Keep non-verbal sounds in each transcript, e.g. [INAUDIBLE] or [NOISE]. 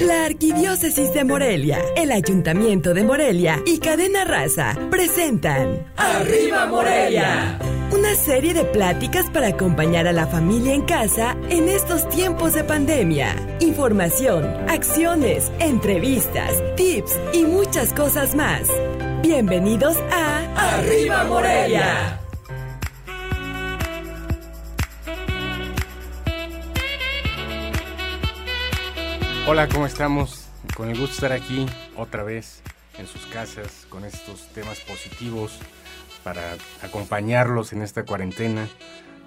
La Arquidiócesis de Morelia, el Ayuntamiento de Morelia y Cadena Raza presentan ¡Arriba Morelia! Una serie de pláticas para acompañar a la familia en casa en estos tiempos de pandemia. Información, acciones, entrevistas, tips y muchas cosas más. Bienvenidos a ¡Arriba Morelia! Hola, ¿cómo estamos? Con el gusto de estar aquí otra vez en sus casas con estos temas positivos para acompañarlos en esta cuarentena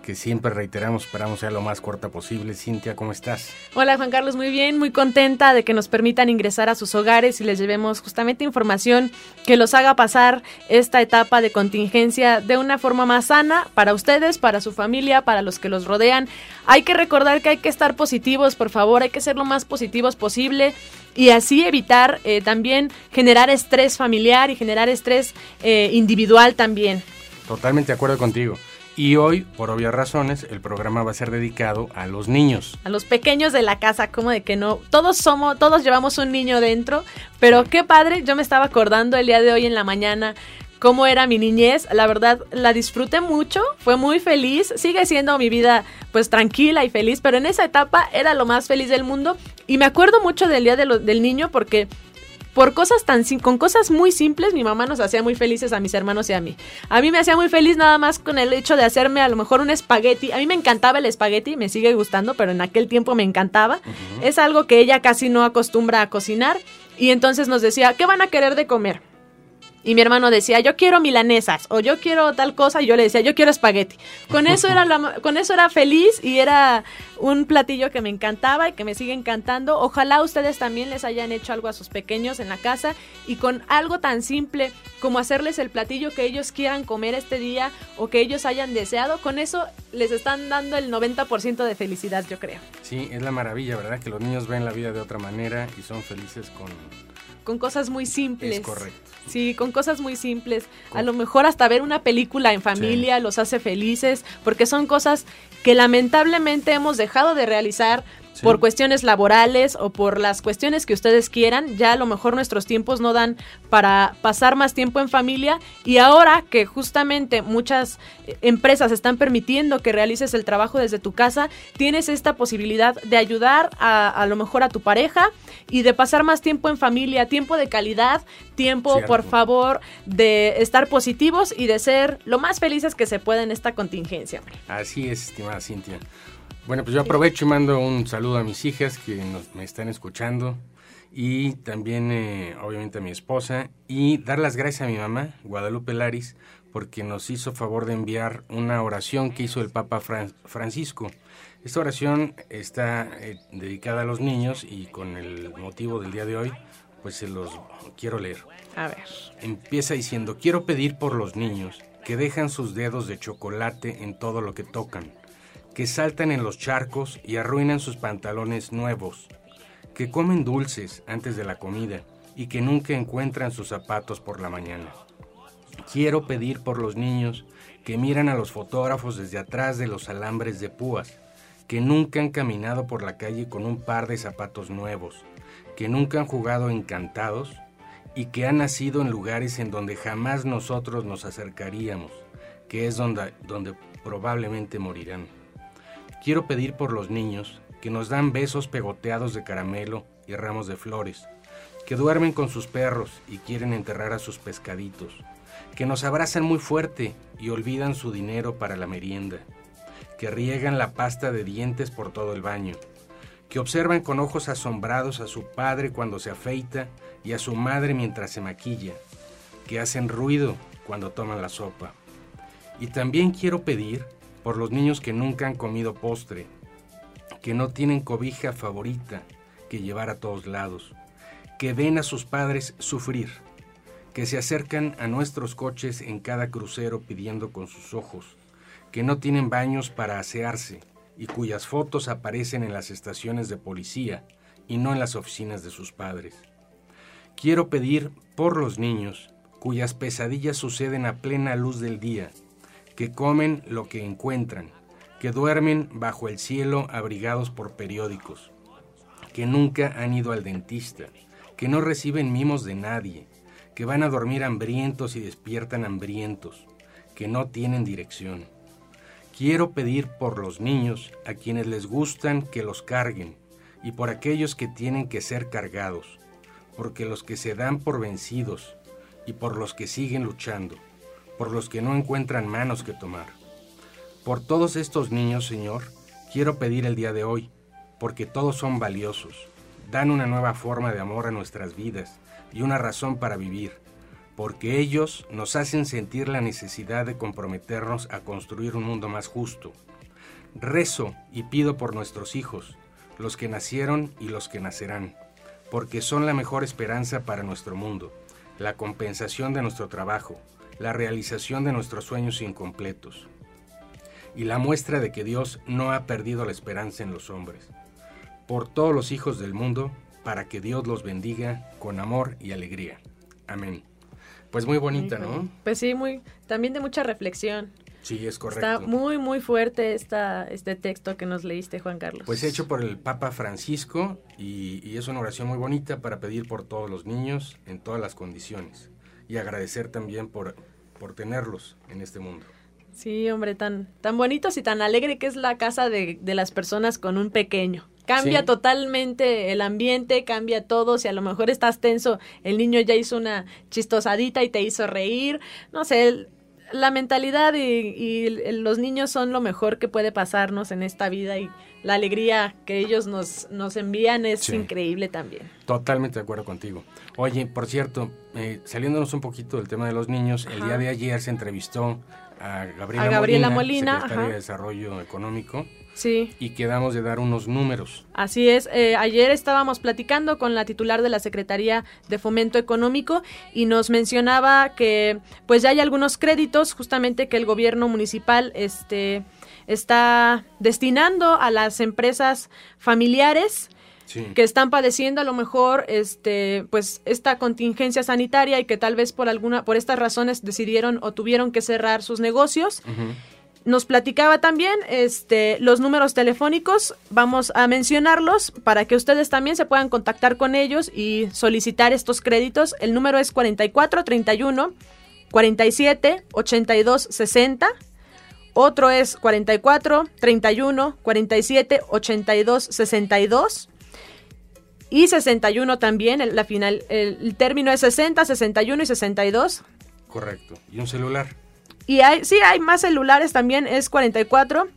que siempre reiteramos, esperamos sea lo más corta posible. Cintia, ¿cómo estás? Hola Juan Carlos, muy bien, muy contenta de que nos permitan ingresar a sus hogares y les llevemos justamente información que los haga pasar esta etapa de contingencia de una forma más sana para ustedes, para su familia, para los que los rodean. Hay que recordar que hay que estar positivos, por favor, hay que ser lo más positivos posible y así evitar eh, también generar estrés familiar y generar estrés eh, individual también. Totalmente de acuerdo contigo. Y hoy, por obvias razones, el programa va a ser dedicado a los niños. A los pequeños de la casa, como de que no. Todos somos, todos llevamos un niño dentro, pero qué padre, yo me estaba acordando el día de hoy en la mañana cómo era mi niñez. La verdad, la disfruté mucho, fue muy feliz. Sigue siendo mi vida pues tranquila y feliz, pero en esa etapa era lo más feliz del mundo. Y me acuerdo mucho del día del niño porque por cosas tan con cosas muy simples, mi mamá nos hacía muy felices a mis hermanos y a mí. A mí me hacía muy feliz nada más con el hecho de hacerme a lo mejor un espagueti. A mí me encantaba el espagueti, me sigue gustando, pero en aquel tiempo me encantaba. Es algo que ella casi no acostumbra a cocinar y entonces nos decía, "¿Qué van a querer de comer?" Y mi hermano decía, yo quiero milanesas o yo quiero tal cosa y yo le decía, yo quiero espagueti. Con eso era, con eso era feliz y era un platillo que me encantaba y que me sigue encantando. Ojalá ustedes también les hayan hecho algo a sus pequeños en la casa y con algo tan simple como hacerles el platillo que ellos quieran comer este día o que ellos hayan deseado, con eso les están dando el 90% de felicidad, yo creo. Sí, es la maravilla, ¿verdad? Que los niños ven la vida de otra manera y son felices con con cosas muy simples. Es correcto. Sí, con cosas muy simples. A lo mejor hasta ver una película en familia los hace felices, porque son cosas que lamentablemente hemos dejado de realizar por cuestiones laborales o por las cuestiones que ustedes quieran. Ya a lo mejor nuestros tiempos no dan para pasar más tiempo en familia y ahora que justamente muchas eh, empresas están permitiendo que realices el trabajo desde tu casa, tienes esta posibilidad de ayudar a, a lo mejor a tu pareja y de pasar más tiempo en familia, tiempo de calidad, tiempo, por favor, de estar positivos y de ser lo más felices que se pueda en esta contingencia. Así es, estimada Cintia. Bueno, pues yo aprovecho y mando un saludo a mis hijas que me están escuchando y también eh, obviamente a mi esposa y dar las gracias a mi mamá, Guadalupe Laris, porque nos hizo favor de enviar una oración que hizo el Papa Francisco. Esta oración está eh, dedicada a los niños y con el motivo del día de hoy, pues se los quiero leer. A ver. Empieza diciendo, quiero pedir por los niños que dejan sus dedos de chocolate en todo lo que tocan que saltan en los charcos y arruinan sus pantalones nuevos, que comen dulces antes de la comida y que nunca encuentran sus zapatos por la mañana. Quiero pedir por los niños que miran a los fotógrafos desde atrás de los alambres de púas, que nunca han caminado por la calle con un par de zapatos nuevos, que nunca han jugado encantados y que han nacido en lugares en donde jamás nosotros nos acercaríamos, que es donde, donde probablemente morirán. Quiero pedir por los niños que nos dan besos pegoteados de caramelo y ramos de flores, que duermen con sus perros y quieren enterrar a sus pescaditos, que nos abrazan muy fuerte y olvidan su dinero para la merienda, que riegan la pasta de dientes por todo el baño, que observan con ojos asombrados a su padre cuando se afeita y a su madre mientras se maquilla, que hacen ruido cuando toman la sopa. Y también quiero pedir por los niños que nunca han comido postre, que no tienen cobija favorita que llevar a todos lados, que ven a sus padres sufrir, que se acercan a nuestros coches en cada crucero pidiendo con sus ojos, que no tienen baños para asearse y cuyas fotos aparecen en las estaciones de policía y no en las oficinas de sus padres. Quiero pedir por los niños cuyas pesadillas suceden a plena luz del día, que comen lo que encuentran, que duermen bajo el cielo abrigados por periódicos, que nunca han ido al dentista, que no reciben mimos de nadie, que van a dormir hambrientos y despiertan hambrientos, que no tienen dirección. Quiero pedir por los niños a quienes les gustan que los carguen y por aquellos que tienen que ser cargados, porque los que se dan por vencidos y por los que siguen luchando, por los que no encuentran manos que tomar. Por todos estos niños, Señor, quiero pedir el día de hoy, porque todos son valiosos, dan una nueva forma de amor a nuestras vidas y una razón para vivir, porque ellos nos hacen sentir la necesidad de comprometernos a construir un mundo más justo. Rezo y pido por nuestros hijos, los que nacieron y los que nacerán, porque son la mejor esperanza para nuestro mundo, la compensación de nuestro trabajo, la realización de nuestros sueños incompletos y la muestra de que Dios no ha perdido la esperanza en los hombres. Por todos los hijos del mundo, para que Dios los bendiga con amor y alegría. Amén. Pues muy bonita, ¿no? Pues sí, muy, también de mucha reflexión. Sí, es correcto. Está muy, muy fuerte esta, este texto que nos leíste, Juan Carlos. Pues hecho por el Papa Francisco y, y, es una oración muy bonita para pedir por todos los niños en todas las condiciones y agradecer también por, por tenerlos en este mundo. Sí, hombre, tan, tan bonitos y tan alegre que es la casa de, de las personas con un pequeño. Cambia totalmente el ambiente, cambia todo. Si a lo mejor estás tenso, el niño ya hizo una chistosadita y te hizo reír. No sé, la mentalidad y, y, los niños son lo mejor que puede pasarnos en esta vida y la alegría que ellos nos, nos envían es sí. increíble también. Totalmente de acuerdo contigo. Oye, por cierto, eh, saliéndonos un poquito del tema de los niños, ajá. el día de ayer se entrevistó a Gabriela, a Gabriela Molina, Molina secretaria ajá. de Desarrollo Económico. Sí. Y quedamos de dar unos números. Así es. Eh, ayer estábamos platicando con la titular de la Secretaría de Fomento Económico y nos mencionaba que pues ya hay algunos créditos justamente que el gobierno municipal este, está destinando a las empresas familiares. Sí. que están padeciendo a lo mejor este pues esta contingencia sanitaria y que tal vez por alguna por estas razones decidieron o tuvieron que cerrar sus negocios. Uh -huh. Nos platicaba también este, los números telefónicos, vamos a mencionarlos para que ustedes también se puedan contactar con ellos y solicitar estos créditos. El número es 4431 47 82 60. Otro es 44 31 47 82 62 y 61 también, el, la final, el, el, término es 60, 61 y 62. Correcto. ¿Y un celular? Y hay, sí, hay más celulares también, es 44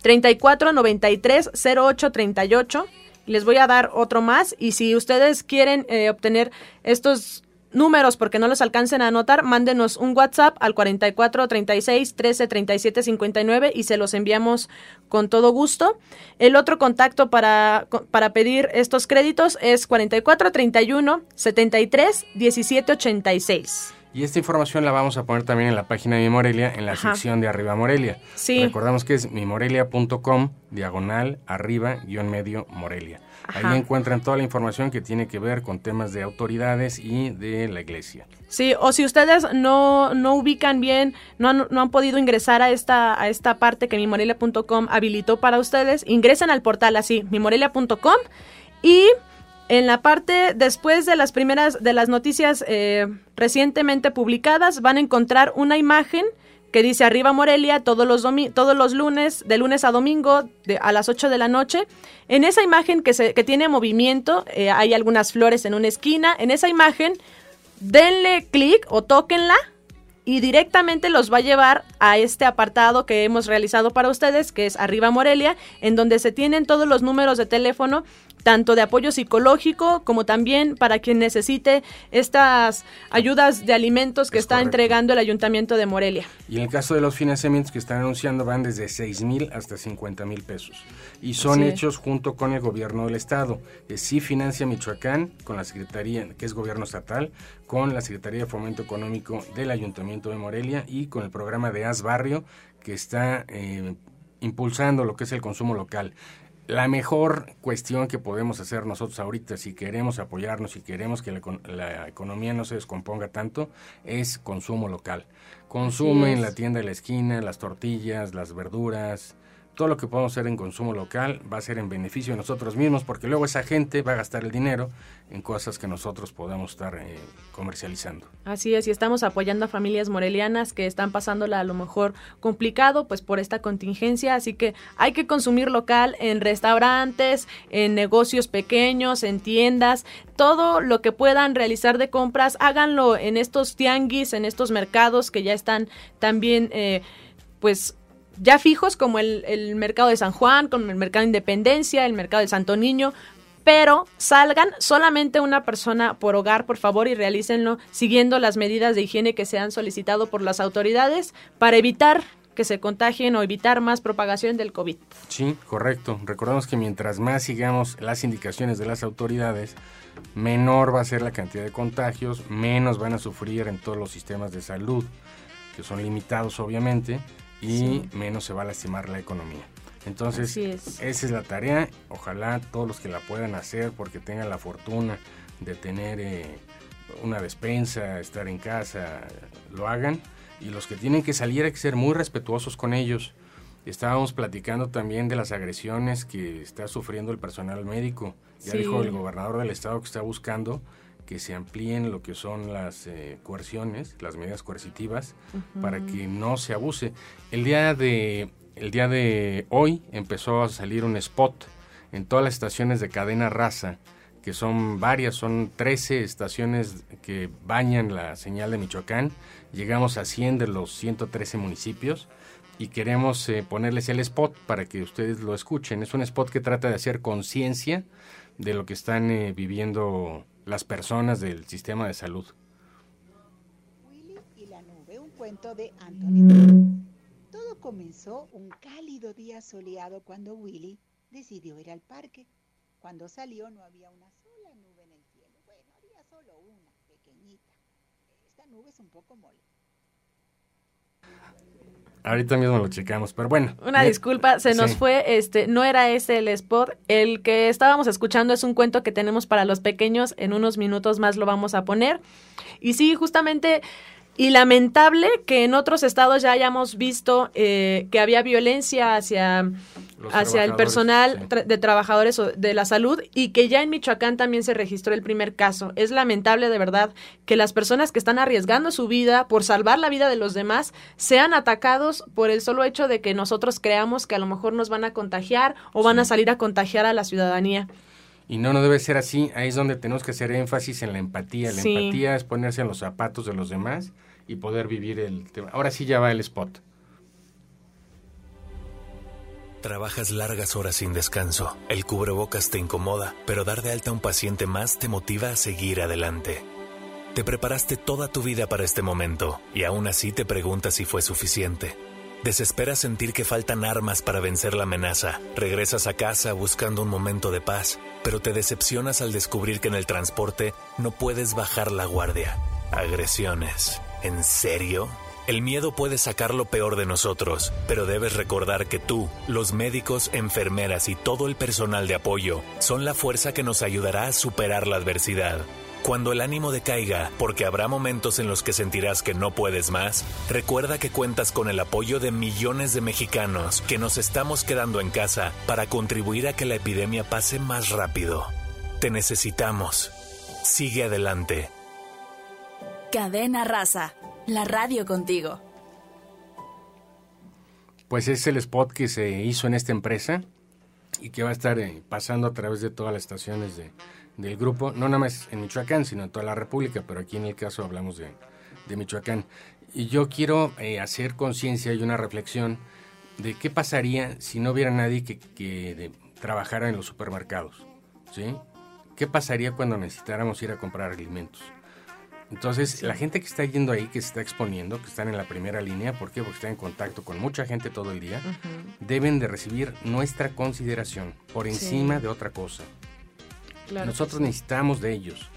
34 93 08 38. Les voy a dar otro más y si ustedes quieren eh, obtener estos números porque no los alcancen a anotar, mándenos un WhatsApp al 44 36 13 37 59 y se los enviamos con todo gusto. El otro contacto para, para pedir estos créditos es 44 31 73 17 86. Y esta información la vamos a poner también en la página de Mi Morelia, en la Ajá. sección de Arriba Morelia. Sí. Recordamos que es mimorelia.com, diagonal, arriba, guion medio, Morelia. Ajá. Ahí encuentran toda la información que tiene que ver con temas de autoridades y de la iglesia. Sí, o si ustedes no, no ubican bien, no han, no han podido ingresar a esta, a esta parte que mimorelia.com habilitó para ustedes, ingresen al portal así, mimorelia.com y en la parte después de las primeras de las noticias eh, recientemente publicadas van a encontrar una imagen que dice arriba Morelia todos los todos los lunes de lunes a domingo de, a las 8 de la noche en esa imagen que se que tiene movimiento eh, hay algunas flores en una esquina. En esa imagen denle clic o tóquenla y directamente los va a llevar a este apartado que hemos realizado para ustedes, que es Arriba Morelia, en donde se tienen todos los números de teléfono, tanto de apoyo psicológico como también para quien necesite estas ayudas de alimentos que es está correcto. entregando el Ayuntamiento de Morelia. Y en el caso de los financiamientos que están anunciando van desde 6 mil hasta 50 mil pesos. Y son sí. hechos junto con el gobierno del Estado. Sí financia Michoacán con la Secretaría, que es gobierno estatal, con la Secretaría de Fomento Económico del Ayuntamiento de Morelia y con el programa de Haz Barrio que está eh, impulsando lo que es el consumo local. La mejor cuestión que podemos hacer nosotros ahorita, si queremos apoyarnos, si queremos que la, la economía no se descomponga tanto, es consumo local. Consume en la tienda de la esquina las tortillas, las verduras, todo lo que podamos hacer en consumo local va a ser en beneficio de nosotros mismos, porque luego esa gente va a gastar el dinero en cosas que nosotros podamos estar eh, comercializando. Así es, y estamos apoyando a familias morelianas que están pasándola a lo mejor complicado, pues por esta contingencia, así que hay que consumir local en restaurantes, en negocios pequeños, en tiendas, todo lo que puedan realizar de compras, háganlo en estos tianguis, en estos mercados que ya están también, eh, pues ya fijos como el, mercado de San Juan, como el mercado de Independencia, el mercado de Santo Niño, pero salgan solamente una persona por hogar, por favor, y realícenlo siguiendo las medidas de higiene que se han solicitado por las autoridades para evitar que se contagien o evitar más propagación del COVID. Sí, correcto. Recordemos que mientras más sigamos las indicaciones de las autoridades, menor va a ser la cantidad de contagios, menos van a sufrir en todos los sistemas de salud, que son limitados obviamente, y sí. menos se va a lastimar la economía. Entonces, es. esa es la tarea. Ojalá todos los que la puedan hacer porque tengan la fortuna de tener eh, una despensa, estar en casa, lo hagan. Y los que tienen que salir hay que ser muy respetuosos con ellos. Estábamos platicando también de las agresiones que está sufriendo el personal médico. Ya sí. dijo el gobernador del estado que está buscando que se amplíen lo que son las eh, coerciones, las medidas coercitivas, uh -huh. para que no se abuse. El día de el día de hoy empezó a salir un spot en todas las estaciones de cadena raza, que son varias, son 13 estaciones que bañan la señal de Michoacán. Llegamos a 100 de los 113 municipios y queremos eh, ponerles el spot para que ustedes lo escuchen. Es un spot que trata de hacer conciencia de lo que están eh, viviendo las personas del sistema de salud. Willy y la nube, un cuento de Anthony. Todo comenzó un cálido día soleado cuando Willy decidió ir al parque. Cuando salió no había una sola nube en el cielo. Bueno, había solo una, pequeñita. Esta nube es un poco mole. Ahorita mismo lo checamos, pero bueno. Una disculpa, se nos sí. fue, este, no era ese el spot. El que estábamos escuchando es un cuento que tenemos para los pequeños. En unos minutos más lo vamos a poner. Y sí, justamente y lamentable que en otros estados ya hayamos visto eh, que había violencia hacia, hacia el personal sí. tra de trabajadores de la salud y que ya en Michoacán también se registró el primer caso. Es lamentable de verdad que las personas que están arriesgando su vida por salvar la vida de los demás sean atacados por el solo hecho de que nosotros creamos que a lo mejor nos van a contagiar o van Sí. a salir a contagiar a la ciudadanía. Y no, no debe ser así. Ahí es donde tenemos que hacer énfasis en la empatía. La Sí. empatía es ponerse en los zapatos de los demás y poder vivir el tema. Ahora sí ya va el spot. Trabajas largas horas sin descanso, el cubrebocas te incomoda, pero dar de alta a un paciente más te motiva a seguir adelante. Te preparaste toda tu vida para este momento y aún así te preguntas si fue suficiente. Desesperas sentir que faltan armas para vencer la amenaza. Regresas a casa buscando un momento de paz, pero te decepcionas al descubrir que en el transporte no puedes bajar la guardia. Agresiones. ¿En serio? El miedo puede sacar lo peor de nosotros, pero debes recordar que tú, los médicos, enfermeras y todo el personal de apoyo son la fuerza que nos ayudará a superar la adversidad. Cuando el ánimo decaiga, porque habrá momentos en los que sentirás que no puedes más, recuerda que cuentas con el apoyo de millones de mexicanos que nos estamos quedando en casa para contribuir a que la epidemia pase más rápido. Te necesitamos. Sigue adelante. Cadena Raza, la radio contigo. Pues es el spot que se hizo en esta empresa y que va a estar eh, pasando a través de todas las estaciones de, del grupo, no nada más en Michoacán, sino en toda la República, pero aquí en el caso hablamos de, de Michoacán. Y yo quiero eh, hacer conciencia y una reflexión de qué pasaría si no hubiera nadie que, trabajara en los supermercados. ¿sí? ¿Qué pasaría cuando necesitáramos ir a comprar alimentos? Entonces, la gente que está yendo ahí, que se está exponiendo, que están en la primera línea, ¿por qué? Porque están en contacto con mucha gente todo el día, deben de recibir nuestra consideración por encima Sí. de otra cosa. Claro Nosotros sí. necesitamos de ellos.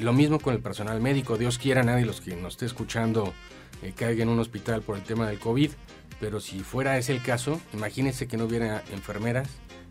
Lo mismo con el personal médico. Dios quiera, nadie los que nos esté escuchando eh, caiga en un hospital por el tema del COVID. Pero si fuera ese el caso, imagínense que no hubiera enfermeras,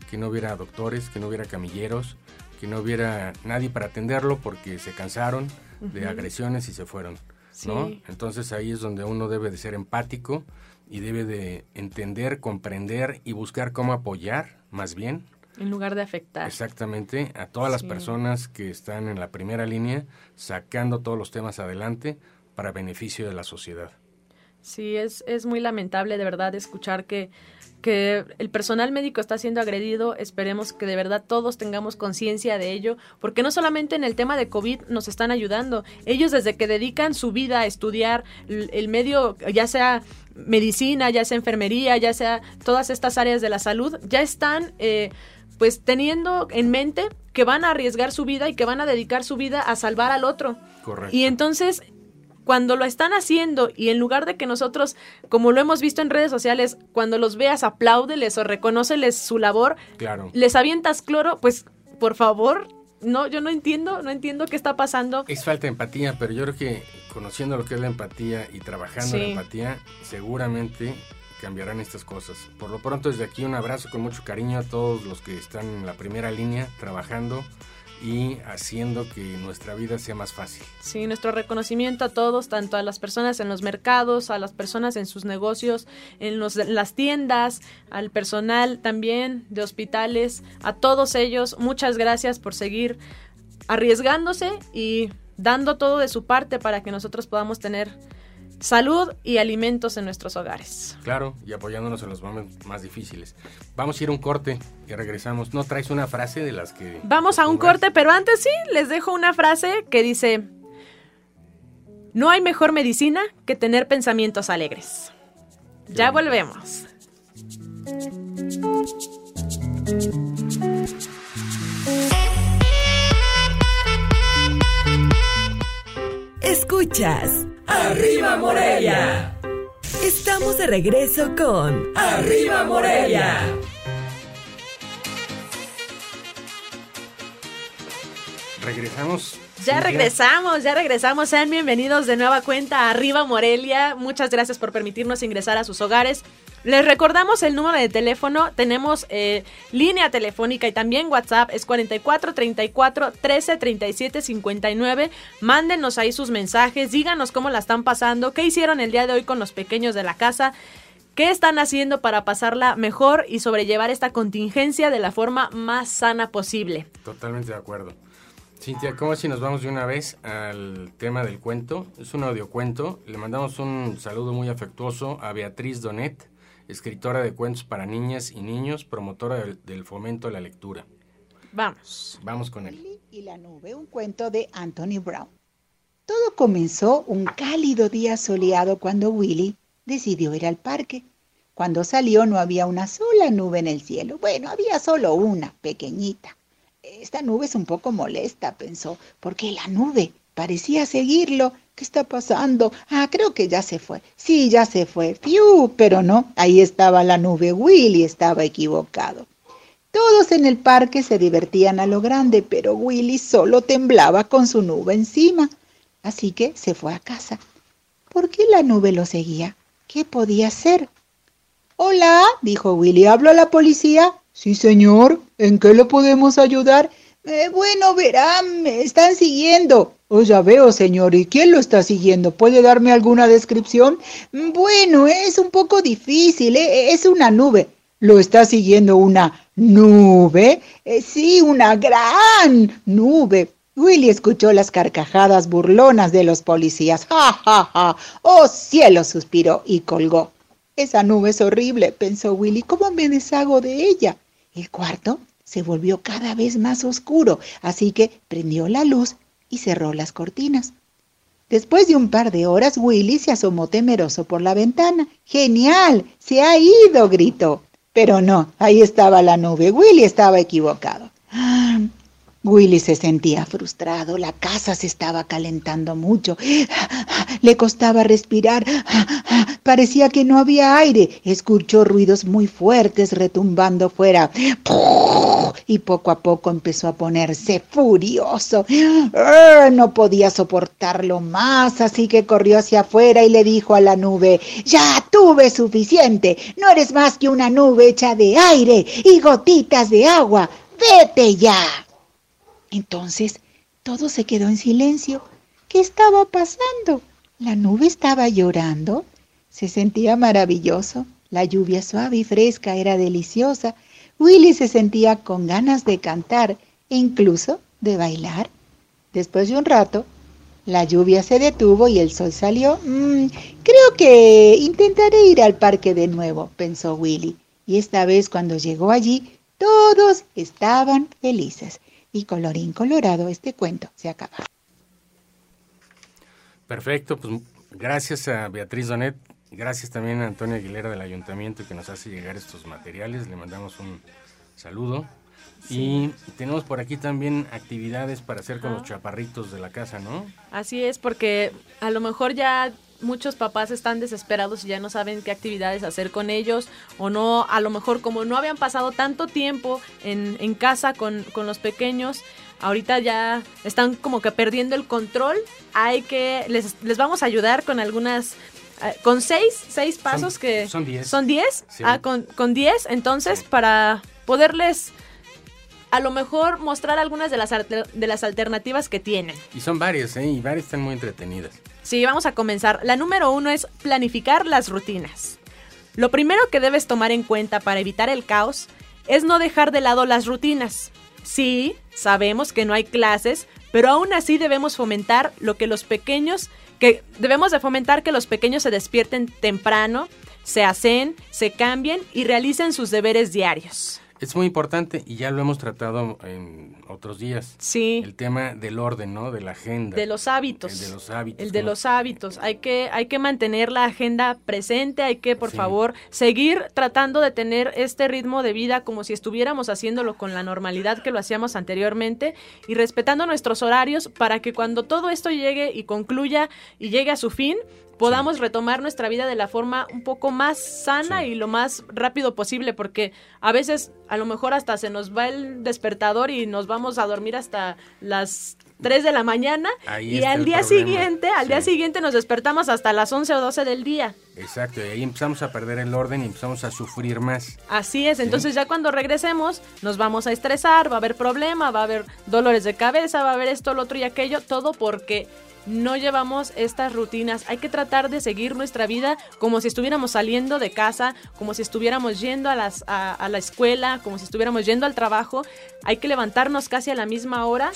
que no hubiera doctores, que no hubiera camilleros, que no hubiera nadie para atenderlo porque se cansaron de agresiones y se fueron. ¿no? Entonces ahí es donde uno debe de ser empático y debe de entender, comprender y buscar cómo apoyar, más bien. En lugar de afectar. Exactamente, a todas las personas que están en la primera línea, sacando todos los temas adelante para beneficio de la sociedad. Sí, es, es muy lamentable de verdad escuchar que que el personal médico está siendo agredido, esperemos que de verdad todos tengamos conciencia de ello, porque no solamente en el tema de COVID nos están ayudando, ellos desde que dedican su vida a estudiar el medio, ya sea medicina, ya sea enfermería, ya sea todas estas áreas de la salud, ya están... Eh, pues teniendo en mente que van a arriesgar su vida y que van a dedicar su vida a salvar al otro. Correcto. Y entonces cuando lo están haciendo y en lugar de que nosotros, como lo hemos visto en redes sociales, cuando los veas apláudeles o reconóceles su labor, claro. les avientas cloro, pues por favor, no, yo no entiendo, no entiendo qué está pasando. Es falta de empatía, pero yo creo que conociendo lo que es la empatía y trabajando en la empatía, seguramente cambiarán estas cosas. Por lo pronto desde aquí un abrazo con mucho cariño a todos los que están en la primera línea trabajando y haciendo que nuestra vida sea más fácil. Sí, nuestro reconocimiento a todos, tanto a las personas en los mercados, a las personas en sus negocios, en, los, las tiendas, al personal también de hospitales, a todos ellos, muchas gracias por seguir arriesgándose y dando todo de su parte para que nosotros podamos tener salud y alimentos en nuestros hogares. Claro, y apoyándonos en los momentos más difíciles. Vamos a ir a un corte y regresamos. ¿No traes una frase de las que... Vamos a un corte, pero antes sí, les dejo una frase que dice, no hay mejor medicina que tener pensamientos alegres. Ya volvemos. Escuchas ¡Arriba Morelia! Estamos de regreso con ¡Arriba Morelia! Regresamos. Ya regresamos, ya regresamos. Sean bienvenidos de nueva cuenta a Arriba Morelia. Muchas gracias por permitirnos ingresar a sus hogares. Les recordamos el número de teléfono, tenemos eh, línea telefónica y también WhatsApp, es 44 34 13 37 59. Mándenos ahí sus mensajes, díganos cómo la están pasando, qué hicieron el día de hoy con los pequeños de la casa. ¿Qué están haciendo para pasarla mejor y sobrellevar esta contingencia de la forma más sana posible? Totalmente de acuerdo. Cintia, ¿cómo si nos vamos de una vez al tema del cuento? Es un audiocuento. Le mandamos un saludo muy afectuoso a Beatriz Donet, escritora de cuentos para niñas y niños, promotora del, fomento de la lectura. Vamos. Vamos con él. Willy y la nube, un cuento de Anthony Brown. Todo comenzó un cálido día soleado cuando Willy decidió ir al parque. Cuando salió no había una sola nube en el cielo. Bueno, había solo una, pequeñita. Esta nube es un poco molesta, pensó, porque la nube parecía seguirlo ¿Qué está pasando? Ah, creo que ya se fue. Sí, ya se fue. Fiu, pero no, ahí estaba la nube. Willy estaba equivocado. Todos en el parque se divertían a lo grande, pero Willy solo temblaba con su nube encima. Así que se fue a casa. ¿Por qué la nube lo seguía? ¿Qué podía hacer? Hola, dijo Willy, ¿hablo a la policía? Sí, señor. ¿En qué le podemos ayudar? Eh, bueno, verán, me están siguiendo. Oh, ya veo, señor. ¿Y quién lo está siguiendo? ¿Puede darme alguna descripción? Bueno, es un poco difícil. ¿eh? Es una nube. ¿Lo está siguiendo una nube? Eh, sí, una gran nube. Willy escuchó las carcajadas burlonas de los policías. ¡Ja, ja, ja! ¡Oh, cielo! suspiró y colgó. Esa nube es horrible, pensó Willy. ¿Cómo me deshago de ella? El cuarto se volvió cada vez más oscuro, así que prendió la luz y cerró las cortinas. Después de un par de horas, Willy se asomó temeroso por la ventana. ¡Genial! ¡Se ha ido! gritó. Pero no, ahí estaba la nube. Willy estaba equivocado. Willy se sentía frustrado, la casa se estaba calentando mucho, le costaba respirar, parecía que no había aire, escuchó ruidos muy fuertes retumbando fuera. Y poco a poco empezó a ponerse furioso. No podía soportarlo más, así que corrió hacia afuera y le dijo a la nube, ya tuve suficiente, no eres más que una nube hecha de aire y gotitas de agua, vete ya. Entonces todo se quedó en silencio. ¿Qué estaba pasando? ¿La nube estaba llorando? Se sentía maravilloso. La lluvia suave y fresca era deliciosa. Willy se sentía con ganas de cantar e incluso de bailar. Después de un rato, la lluvia se detuvo y el sol salió. Mm, creo que intentaré ir al parque de nuevo, pensó Willy. Y esta vez cuando llegó allí, todos estaban felices. Y colorín colorado, este cuento se acaba. Perfecto, pues gracias a Beatriz Donet, gracias también a Antonio Aguilera del Ayuntamiento que nos hace llegar estos materiales. Le mandamos un saludo. Y tenemos por aquí también actividades para hacer con los chaparritos de la casa, ¿no? Así es, porque a lo mejor ya muchos papás están desesperados y ya no saben qué actividades hacer con ellos o no, a lo mejor como no habían pasado tanto tiempo en, en casa con, con, los pequeños, ahorita ya están como que perdiendo el control, hay que, les, les vamos a ayudar con algunas eh, con seis, seis pasos que son diez. Son diez. Ah, con, con diez, entonces, para poderles a lo mejor mostrar algunas de las, de las alternativas que tienen. Y son varias, ¿eh? Y varias están muy entretenidas. Sí, vamos a comenzar. La número uno es planificar las rutinas. Lo primero que debes tomar en cuenta para evitar el caos es no dejar de lado las rutinas. Sí, sabemos que no hay clases, pero aún así debemos fomentar lo que los pequeños, que debemos de fomentar que los pequeños se despierten temprano, se hacen, se cambien y realicen sus deberes diarios. Es muy importante y ya lo hemos tratado en otros días. Sí. El tema del orden, ¿no? De la agenda. De los hábitos. El de los hábitos. El de los hábitos. Hay que, hay que mantener la agenda presente, hay que, por favor, seguir tratando de tener este ritmo de vida como si estuviéramos haciéndolo con la normalidad que lo hacíamos anteriormente y respetando nuestros horarios para que cuando todo esto llegue y concluya y llegue a su fin, podamos retomar nuestra vida de la forma un poco más sana y lo más rápido posible, porque a veces a lo mejor hasta se nos va el despertador y nos vamos a dormir hasta las 3 de la mañana y al día siguiente, al día siguiente nos despertamos hasta las 11 o 12 del día. Exacto, y ahí empezamos a perder el orden y empezamos a sufrir más. Así es, entonces ya cuando regresemos nos vamos a estresar, va a haber problema, va a haber dolores de cabeza, va a haber esto, lo otro y aquello, todo porque no llevamos estas rutinas. Hay que tratar de seguir nuestra vida como si estuviéramos saliendo de casa, como si estuviéramos yendo a, las, a, la escuela, como si estuviéramos yendo al trabajo. Hay que levantarnos casi a la misma hora.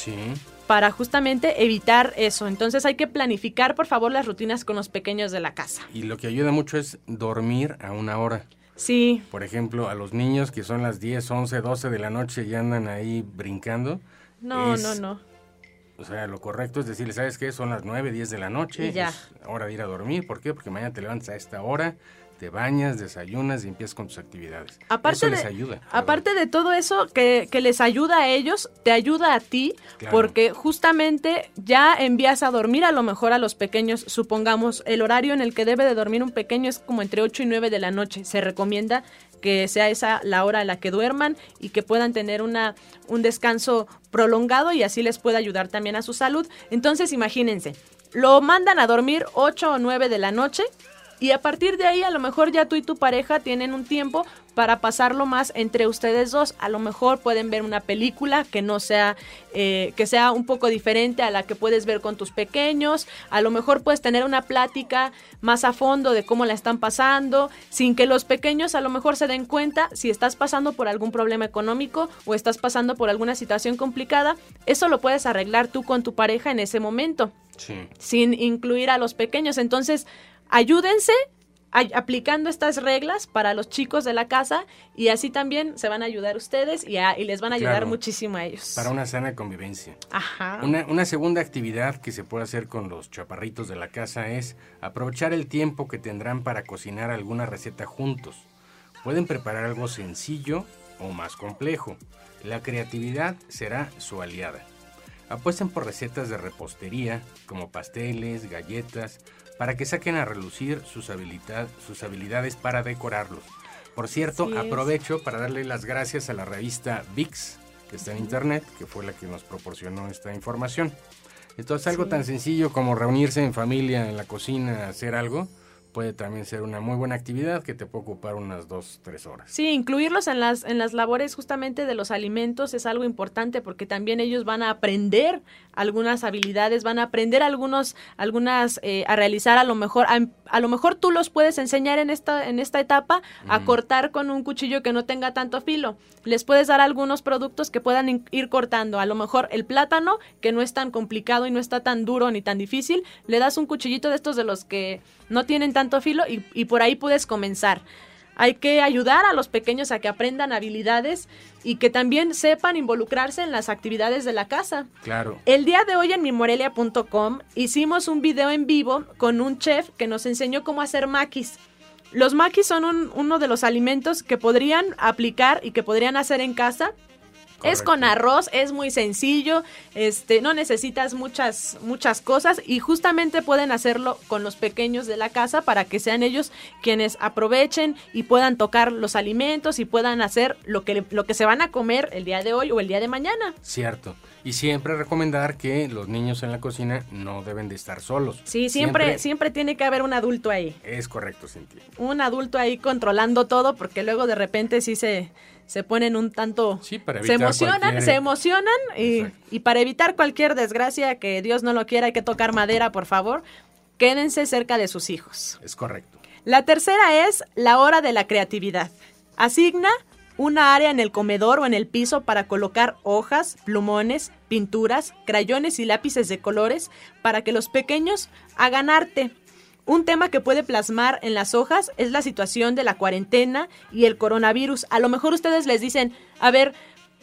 Para justamente evitar eso. Entonces hay que planificar, por favor, las rutinas con los pequeños de la casa. Y lo que ayuda mucho es dormir a una hora. Sí. Por ejemplo, a los niños que son las 10, 11, 12 de la noche y andan ahí brincando. No, no, no o sea, lo correcto es decirle, ¿sabes qué? Son las 9, 10 de la noche, ya. es hora de ir a dormir. ¿Por qué? Porque mañana te levantas a esta hora, te bañas, desayunas y empiezas con tus actividades. Aparte eso de, les ayuda. Aparte de todo eso que, que, les ayuda a ellos, te ayuda a ti, porque justamente ya envías a dormir a lo mejor a los pequeños, supongamos, el horario en el que debe de dormir un pequeño es como entre 8 y 9 de la noche. Se recomienda que sea esa la hora en la que duerman y que puedan tener una, un descanso prolongado y así les pueda ayudar también a su salud. Entonces, imagínense, lo mandan a dormir 8 o 9 de la noche y a partir de ahí a lo mejor ya tú y tu pareja tienen un tiempo para pasarlo más entre ustedes dos. A lo mejor pueden ver una película que no sea, eh, que sea un poco diferente a la que puedes ver con tus pequeños. A lo mejor puedes tener una plática más a fondo de cómo la están pasando, sin que los pequeños a lo mejor se den cuenta si estás pasando por algún problema económico o estás pasando por alguna situación complicada. Eso lo puedes arreglar tú con tu pareja en ese momento. Sin incluir a los pequeños. Entonces, ayúdense aplicando estas reglas para los chicos de la casa y así también se van a ayudar ustedes y, les van a ayudar muchísimo a ellos. Para una sana convivencia. Ajá. Una, una, segunda actividad que se puede hacer con los chaparritos de la casa es aprovechar el tiempo que tendrán para cocinar alguna receta juntos. Pueden preparar algo sencillo o más complejo. La creatividad será su aliada. Apuesten por recetas de repostería como pasteles, galletas, para que saquen a relucir sus, sus habilidades para decorarlos. Por cierto, aprovecho para darle las gracias a la revista VIX, que está en internet, que fue la que nos proporcionó esta información. Entonces, algo tan sencillo como reunirse en familia en la cocina, hacer algo, puede también ser una muy buena actividad que te puede ocupar unas dos, tres horas. Sí, incluirlos en las, en las labores justamente de los alimentos es algo importante porque también ellos van a aprender algunas habilidades, van a aprender algunos, algunas, eh, a realizar a lo mejor, a, lo mejor tú los puedes enseñar en esta, en esta etapa a cortar con un cuchillo que no tenga tanto filo. Les puedes dar algunos productos que puedan ir cortando. A lo mejor el plátano, que no es tan complicado y no está tan duro ni tan difícil, le das un cuchillito de estos de los que no tienen tanto filo y, por ahí puedes comenzar. Hay que ayudar a los pequeños a que aprendan habilidades y que también sepan involucrarse en las actividades de la casa. Claro. El día de hoy en mimorelia.com hicimos un video en vivo con un chef que nos enseñó cómo hacer maquis. Los maquis son uno de los alimentos que podrían aplicar y que podrían hacer en casa es con arroz, es muy sencillo, este, no necesitas muchas, muchas cosas y justamente pueden hacerlo con los pequeños de la casa para que sean ellos quienes aprovechen y puedan tocar los alimentos y puedan hacer lo que, lo que se van a comer el día de hoy o el día de mañana. Cierto. Y siempre recomendar que los niños en la cocina no deben de estar solos. Sí, siempre, siempre, tiene que haber un adulto ahí. Es correcto, Cintia. Un adulto ahí controlando todo porque luego de repente sí se se ponen un tanto... Sí, para se emocionan, se emocionan y, y, para evitar cualquier desgracia que Dios no lo quiera, hay que tocar madera, por favor, quédense cerca de sus hijos. Es correcto. La tercera es la hora de la creatividad. Asigna una área en el comedor o en el piso para colocar hojas, plumones, pinturas, crayones y lápices de colores para que los pequeños hagan arte. Un tema que puede plasmar en las hojas es la situación de la cuarentena y el coronavirus. A lo mejor ustedes les dicen, a ver,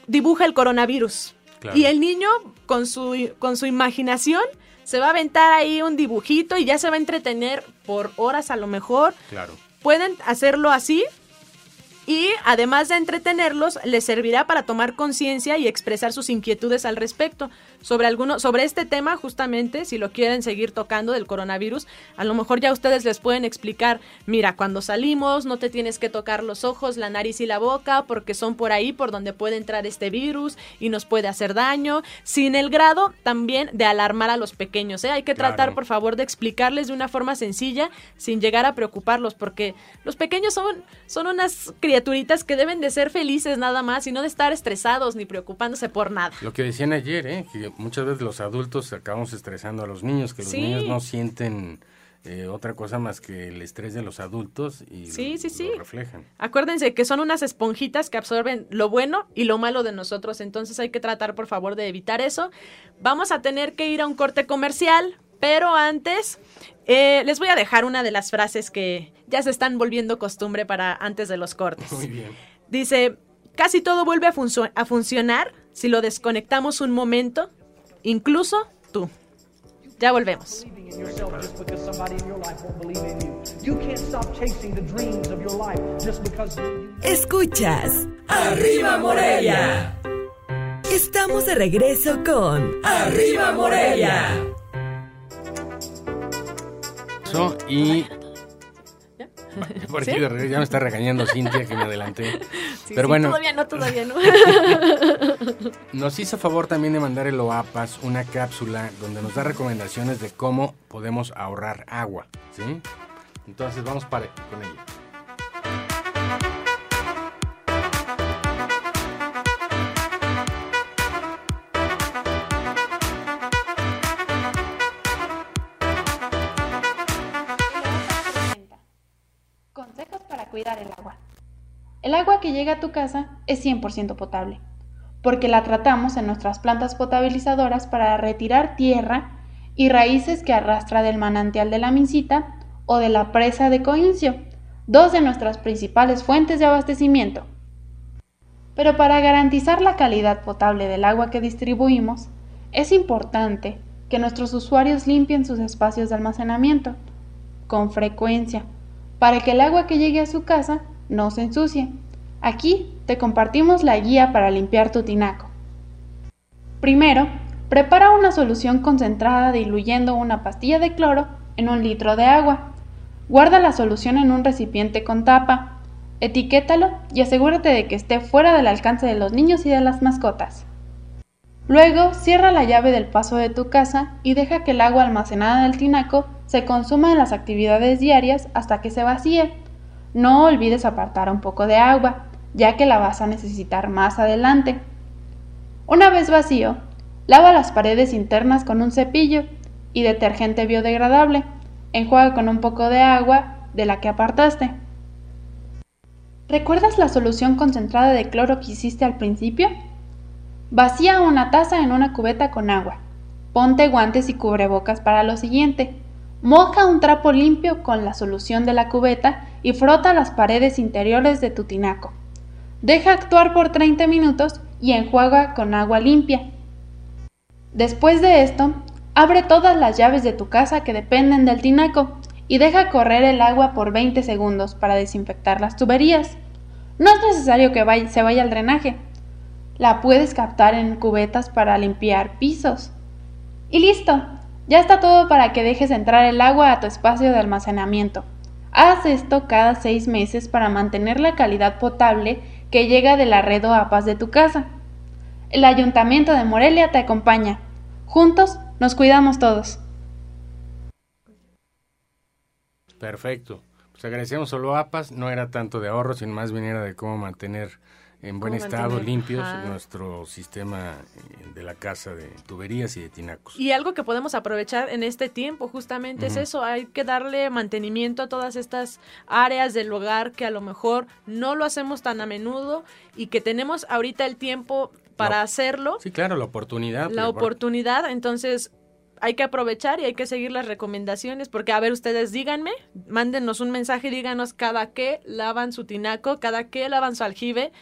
dibuja el coronavirus. Y el niño, con su, con su imaginación, se va a aventar ahí un dibujito y ya se va a entretener por horas a lo mejor. Claro. Pueden hacerlo así y además de entretenerlos, les servirá para tomar conciencia y expresar sus inquietudes al respecto sobre alguno, sobre este tema justamente, si lo quieren seguir tocando del coronavirus, a lo mejor ya ustedes les pueden explicar, mira, cuando salimos no te tienes que tocar los ojos, la nariz y la boca porque son por ahí por donde puede entrar este virus y nos puede hacer daño, sin el grado también de alarmar a los pequeños, ¿eh? Hay que tratar, por favor, de explicarles de una forma sencilla sin llegar a preocuparlos porque los pequeños son son unas criaturitas que deben de ser felices nada más y no de estar estresados ni preocupándose por nada. Lo que decían ayer, ¿eh? muchas veces los adultos acabamos estresando a los niños, que los niños no sienten eh, otra cosa más que el estrés de los adultos y sí, sí, sí. lo reflejan. Acuérdense que son unas esponjitas que absorben lo bueno y lo malo de nosotros, entonces hay que tratar por favor de evitar eso. Vamos a tener que ir a un corte comercial, pero antes eh, les voy a dejar una de las frases que ya se están volviendo costumbre para antes de los cortes. Muy bien. Dice, casi todo vuelve a, a funcionar si lo desconectamos un momento incluso tú. Ya volvemos. Escuchas. Arriba Morelia. Estamos de regreso con Arriba Morelia. Y [LAUGHS] Por ya me está regañando Cintia que me adelanté. Pero bueno. Todavía no, todavía no. [LAUGHS] nos hizo favor también de mandar el OAPAS una cápsula donde nos da recomendaciones de cómo podemos ahorrar agua. ¿sí? Entonces vamos para, con ella. El agua que llega a tu casa es 100% potable, porque la tratamos en nuestras plantas potabilizadoras para retirar tierra y raíces que arrastra del manantial de la Mincita o de la presa de Coincio, dos de nuestras principales fuentes de abastecimiento. Pero para garantizar la calidad potable del agua que distribuimos, es importante que nuestros usuarios limpien sus espacios de almacenamiento con frecuencia para que el agua que llegue a su casa no se ensucie. Aquí te compartimos la guía para limpiar tu tinaco. Primero, prepara una solución concentrada diluyendo una pastilla de cloro en un litro de agua. Guarda la solución en un recipiente con tapa. Etiquétalo y asegúrate de que esté fuera del alcance de los niños y de las mascotas. Luego, cierra la llave del paso de tu casa y deja que el agua almacenada en el tinaco se consuma en las actividades diarias hasta que se vacíe. No olvides apartar un poco de agua, ya que la vas a necesitar más adelante. Una vez vacío, lava las paredes internas con un cepillo y detergente biodegradable. Enjuaga con un poco de agua de la que apartaste. ¿Recuerdas la solución concentrada de cloro que hiciste al principio? Vacía una taza en una cubeta con agua. Ponte guantes y cubrebocas para lo siguiente. Moja un trapo limpio con la solución de la cubeta y frota las paredes interiores de tu tinaco. Deja actuar por 30 minutos y enjuaga con agua limpia. Después de esto, abre todas las llaves de tu casa que dependen del tinaco y deja correr el agua por 20 segundos para desinfectar las tuberías. No es necesario que se vaya al drenaje, la puedes captar en cubetas para limpiar pisos. Y listo, ya está todo para que dejes entrar el agua a tu espacio de almacenamiento. Haz esto cada seis meses para mantener la calidad potable que llega de la red o APAS de tu casa. El Ayuntamiento de Morelia te acompaña. Juntos nos cuidamos todos. Perfecto. Pues agradecemos a APAS. No era tanto de ahorro, sino más bien era de cómo mantener en buen estado, limpios, nuestro sistema eh, de la casa de tuberías y de tinacos. Y algo que podemos aprovechar en este tiempo justamente es eso, hay que darle mantenimiento a todas estas áreas del hogar que a lo mejor no lo hacemos tan a menudo y que tenemos ahorita el tiempo para hacerlo. Sí, claro, la oportunidad. La oportunidad, entonces hay que aprovechar y hay que seguir las recomendaciones, porque a ver, ustedes díganme, mándenos un mensaje, díganos cada qué lavan su tinaco, cada qué lavan su aljibe,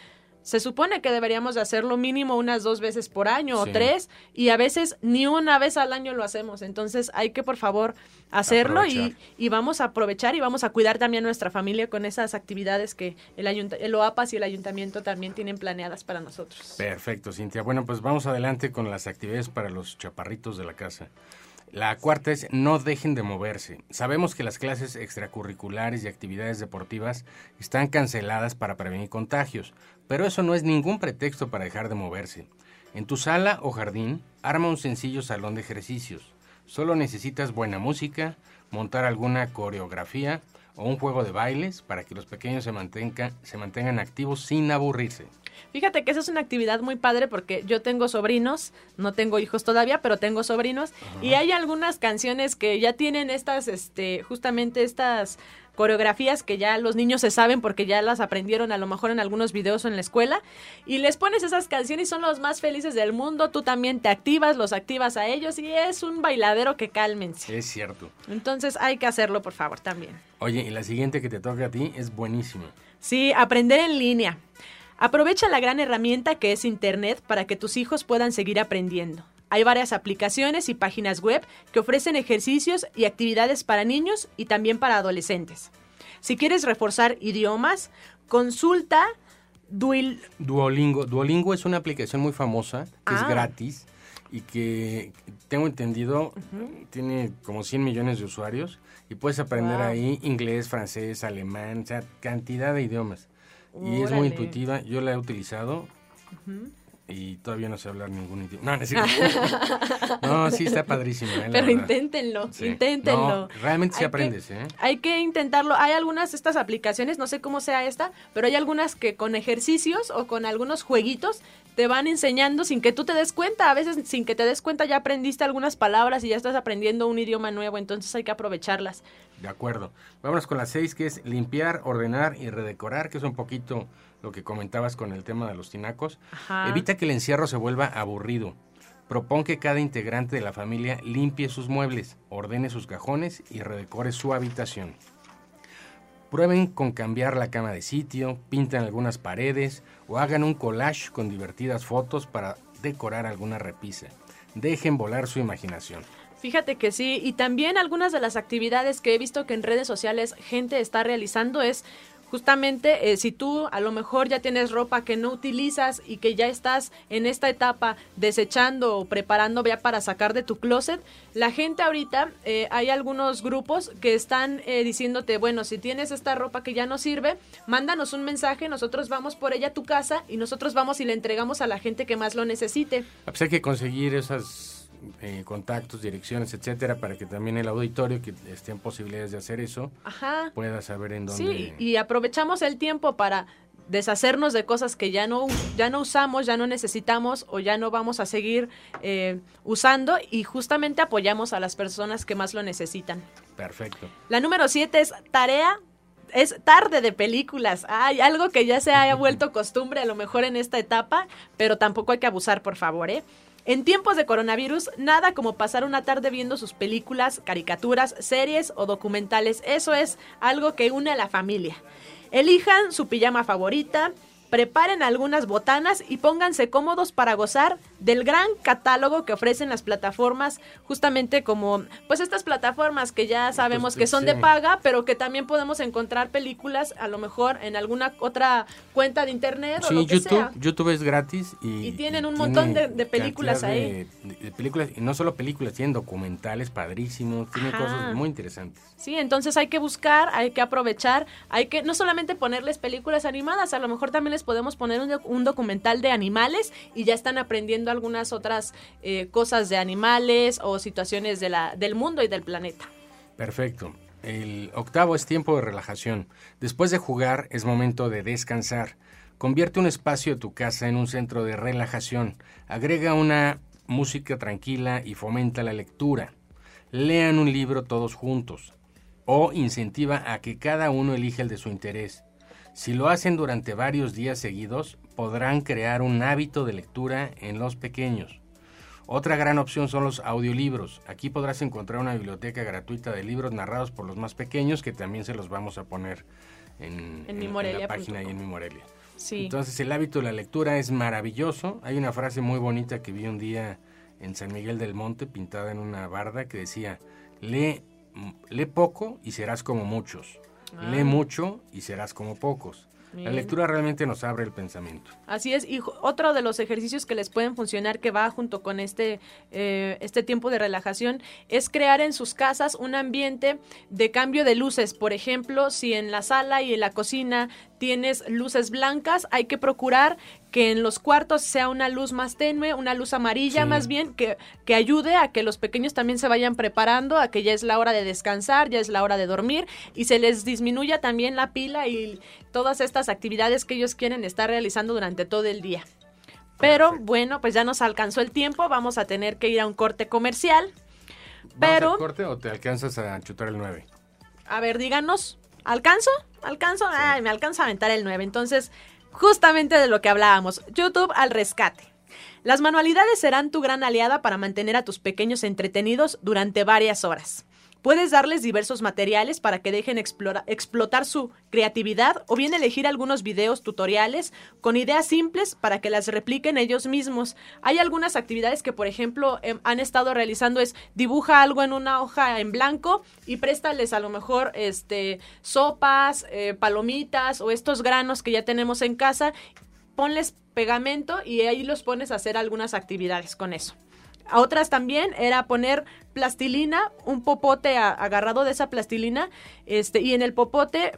se supone que deberíamos de hacerlo mínimo unas dos veces por año o tres y a veces ni una vez al año lo hacemos. Entonces hay que por favor hacerlo y, y, vamos a aprovechar y vamos a cuidar también a nuestra familia con esas actividades que el, el OAPAS y el ayuntamiento también tienen planeadas para nosotros. Perfecto, Cintia. Bueno, pues vamos adelante con las actividades para los chaparritos de la casa. La cuarta es no dejen de moverse. Sabemos que las clases extracurriculares y actividades deportivas están canceladas para prevenir contagios, pero eso no es ningún pretexto para dejar de moverse. En tu sala o jardín, arma un sencillo salón de ejercicios. Solo necesitas buena música, montar alguna coreografía o un juego de bailes para que los pequeños se, se mantengan activos sin aburrirse. Fíjate que esa es una actividad muy padre porque yo tengo sobrinos, no tengo hijos todavía, pero tengo sobrinos y hay algunas canciones que ya tienen estas, este, justamente estas coreografías que ya los niños se saben porque ya las aprendieron a lo mejor en algunos videos o en la escuela y les pones esas canciones y son los más felices del mundo, tú también te activas, los activas a ellos y es un bailadero que cálmense. Es cierto. Entonces hay que hacerlo por favor también. Oye, y la siguiente que te toca a ti es buenísima. Sí, aprender en línea. Aprovecha la gran herramienta que es Internet para que tus hijos puedan seguir aprendiendo. Hay varias aplicaciones y páginas web que ofrecen ejercicios y actividades para niños y también para adolescentes. Si quieres reforzar idiomas, consulta Duolingo. Duolingo es una aplicación muy famosa, que es ah. gratis y que tengo entendido tiene como 100 millones de usuarios y puedes aprender ahí inglés, francés, alemán, o sea, cantidad de idiomas. Y es muy intuitiva, yo la he utilizado y todavía no sé hablar ningún idioma. No, no, [LAUGHS] sí está padrísimo. ¿eh? Pero inténtenlo, inténtenlo. realmente sí aprendes, ¿eh? Hay que intentarlo. Hay algunas de estas aplicaciones, no sé cómo sea esta, pero hay algunas que con ejercicios o con algunos jueguitos te van enseñando sin que tú te des cuenta. A veces sin que te des cuenta ya aprendiste algunas palabras y ya estás aprendiendo un idioma nuevo, entonces hay que aprovecharlas. De acuerdo. Vámonos con las seis, que es limpiar, ordenar y redecorar, que es un poquito lo que comentabas con el tema de los tinacos. Evita que el encierro se vuelva aburrido. Propón que cada integrante de la familia limpie sus muebles, ordene sus cajones y redecore su habitación. Prueben con cambiar la cama de sitio, pinten algunas paredes o hagan un collage con divertidas fotos para decorar alguna repisa. Dejen volar su imaginación. Fíjate que sí, y también algunas de las actividades que he visto que en redes sociales gente está realizando es justamente eh, si tú a lo mejor ya tienes ropa que no utilizas y que ya estás en esta etapa desechando o preparando ya para sacar de tu closet, la gente ahorita, eh, hay algunos grupos que están eh, diciéndote, bueno, si tienes esta ropa que ya no sirve, mándanos un mensaje, nosotros vamos por ella a tu casa y nosotros vamos y le entregamos a la gente que más lo necesite. Pues hay que conseguir esas eh, contactos, direcciones, etcétera, para que también el auditorio que esté en posibilidades de hacer eso pueda saber en dónde. Sí, y aprovechamos el tiempo para deshacernos de cosas que ya no, ya no usamos, ya no necesitamos o ya no vamos a seguir eh, usando y justamente apoyamos a las personas que más lo necesitan. Perfecto. La número siete es tarea es tarde de películas. Hay algo que ya se haya [LAUGHS] vuelto costumbre a lo mejor en esta etapa, pero tampoco hay que abusar, por favor, ¿eh? En tiempos de coronavirus, nada como pasar una tarde viendo sus películas, caricaturas, series o documentales. Eso es algo que une a la familia. Elijan su pijama favorita, preparen algunas botanas y pónganse cómodos para gozar del gran catálogo que ofrecen las plataformas, justamente como pues estas plataformas que ya sabemos que son de paga, pero que también podemos encontrar películas a lo mejor en alguna otra cuenta de internet o lo que YouTube, sea. YouTube es gratis y, y tienen un montón de, películas ahí. De, películas y no solo películas, tienen documentales padrísimos, tienen cosas muy interesantes. Sí, entonces hay que buscar, hay que aprovechar, hay que no solamente ponerles películas animadas, a lo mejor también les podemos poner un, documental de animales y ya están aprendiendo algunas otras eh, cosas de animales o situaciones de la, del mundo y del planeta. Perfecto. El octavo es tiempo de relajación. Después de jugar es momento de descansar. Convierte un espacio de tu casa en un centro de relajación. Agrega una música tranquila y fomenta la lectura. Lean un libro todos juntos. O incentiva a que cada uno elija el de su interés. Si lo hacen durante varios días seguidos, podrán crear un hábito de lectura en los pequeños. Otra gran opción son los audiolibros. Aquí podrás encontrar una biblioteca gratuita de libros narrados por los más pequeños que también se los vamos a poner en, la página y en mi Morelia. Entonces el hábito de la lectura es maravilloso. Hay una frase muy bonita que vi un día en San Miguel del Monte pintada en una barda que decía, lee, lee poco y serás como muchos. Lee ah. mucho y serás como pocos. La lectura realmente nos abre el pensamiento. Así es, y otro de los ejercicios que les pueden funcionar que va junto con este, eh, este tiempo de relajación es crear en sus casas un ambiente de cambio de luces. Por ejemplo, si en la sala y en la cocina tienes luces blancas, hay que procurar que en los cuartos sea una luz más tenue, una luz amarilla más bien, que, que ayude a que los pequeños también se vayan preparando, a que ya es la hora de descansar, ya es la hora de dormir y se les disminuya también la pila y todas estas actividades que ellos quieren estar realizando durante todo el día. Pero bueno, pues ya nos alcanzó el tiempo, vamos a tener que ir a un corte comercial. Pero... corte o te alcanzas a chutar el 9? A ver, díganos, ¿alcanzo? ¿Alcanzo? Ay, me alcanza a aventar el 9. Entonces, justamente de lo que hablábamos, YouTube al rescate. Las manualidades serán tu gran aliada para mantener a tus pequeños entretenidos durante varias horas. Puedes darles diversos materiales para que dejen explotar su creatividad o bien elegir algunos videos tutoriales con ideas simples para que las repliquen ellos mismos. Hay algunas actividades que, por ejemplo, em, han estado realizando es dibuja algo en una hoja en blanco y préstales a lo mejor este, sopas, eh, palomitas o estos granos que ya tenemos en casa. Ponles pegamento y ahí los pones a hacer algunas actividades con eso. A otras también era poner plastilina, un popote agarrado de esa plastilina, este, y en el popote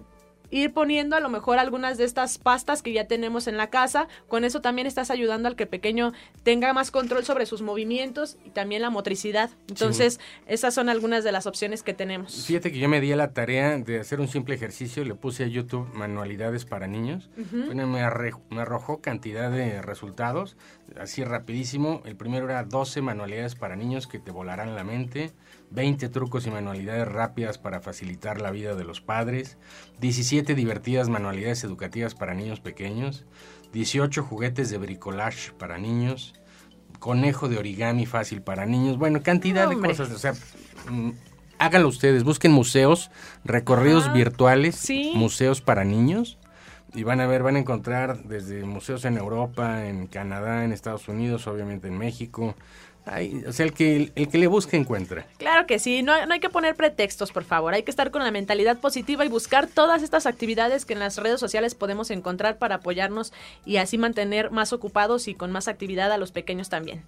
ir poniendo a lo mejor algunas de estas pastas que ya tenemos en la casa. Con eso también estás ayudando al que el pequeño tenga más control sobre sus movimientos y también la motricidad. Entonces, esas son algunas de las opciones que tenemos. Fíjate que yo me di la tarea de hacer un simple ejercicio, le puse a YouTube manualidades para niños. me, me arrojó cantidad de resultados, así rapidísimo. El primero era 12 manualidades para niños que te volarán la mente. 20 trucos y manualidades rápidas para facilitar la vida de los padres, 17 divertidas manualidades educativas para niños pequeños, 18 juguetes de bricolage para niños, conejo de origami fácil para niños, bueno, cantidad de cosas, o sea, mm, háganlo ustedes, busquen museos, recorridos virtuales, museos para niños y van a ver, van a encontrar desde museos en Europa, en Canadá, en Estados Unidos, obviamente en México, o sea, el que, el que le busque encuentra. Claro que sí, no, no hay que poner pretextos, por favor. Hay que estar con la mentalidad positiva y buscar todas estas actividades que en las redes sociales podemos encontrar para apoyarnos y así mantener más ocupados y con más actividad a los pequeños también.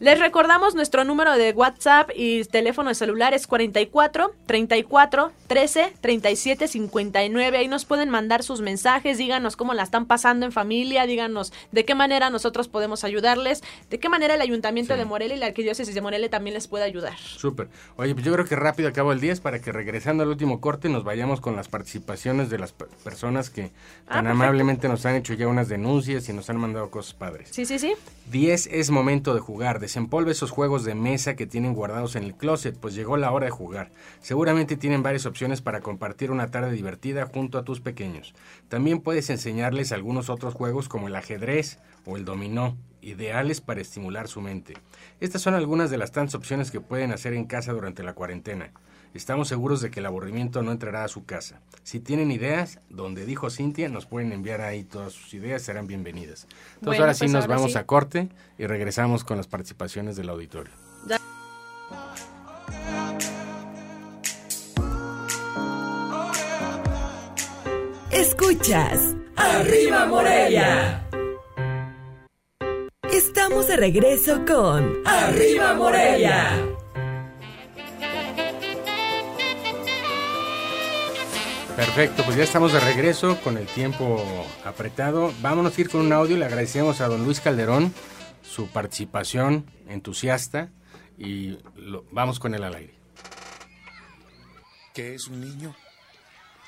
Les recordamos nuestro número de WhatsApp y teléfono de celular es 44 34 13 37 59. Ahí nos pueden mandar sus mensajes, díganos cómo la están pasando en familia, díganos de qué manera nosotros podemos ayudarles, de qué manera el Ayuntamiento de Morelia y la Arquidiócesis de Morelia también les puede ayudar. Súper. Oye, pues yo creo que rápido acabo el 10 para que regresando al último corte nos vayamos con las participaciones de las personas que ah, tan amablemente nos han hecho ya unas denuncias y nos han mandado cosas padres. Sí, sí, sí. 10 es momento de jugar Desempolve esos juegos de mesa que tienen guardados en el closet, pues llegó la hora de jugar. Seguramente tienen varias opciones para compartir una tarde divertida junto a tus pequeños. También puedes enseñarles algunos otros juegos como el ajedrez o el dominó, ideales para estimular su mente. Estas son algunas de las tantas opciones que pueden hacer en casa durante la cuarentena. Estamos seguros de que el aburrimiento no entrará a su casa. Si tienen ideas, donde dijo Cintia, nos pueden enviar ahí todas sus ideas, serán bienvenidas. Entonces ahora sí pues nos vamos a corte y regresamos con las participaciones del auditorio. Escuchas. Arriba Morelia. Estamos de regreso con Arriba Morelia. Perfecto, pues ya estamos de regreso con el tiempo apretado. Vámonos a ir con un audio. Le agradecemos a don Luis Calderón su participación entusiasta y vamos con él al aire. ¿Qué es un niño?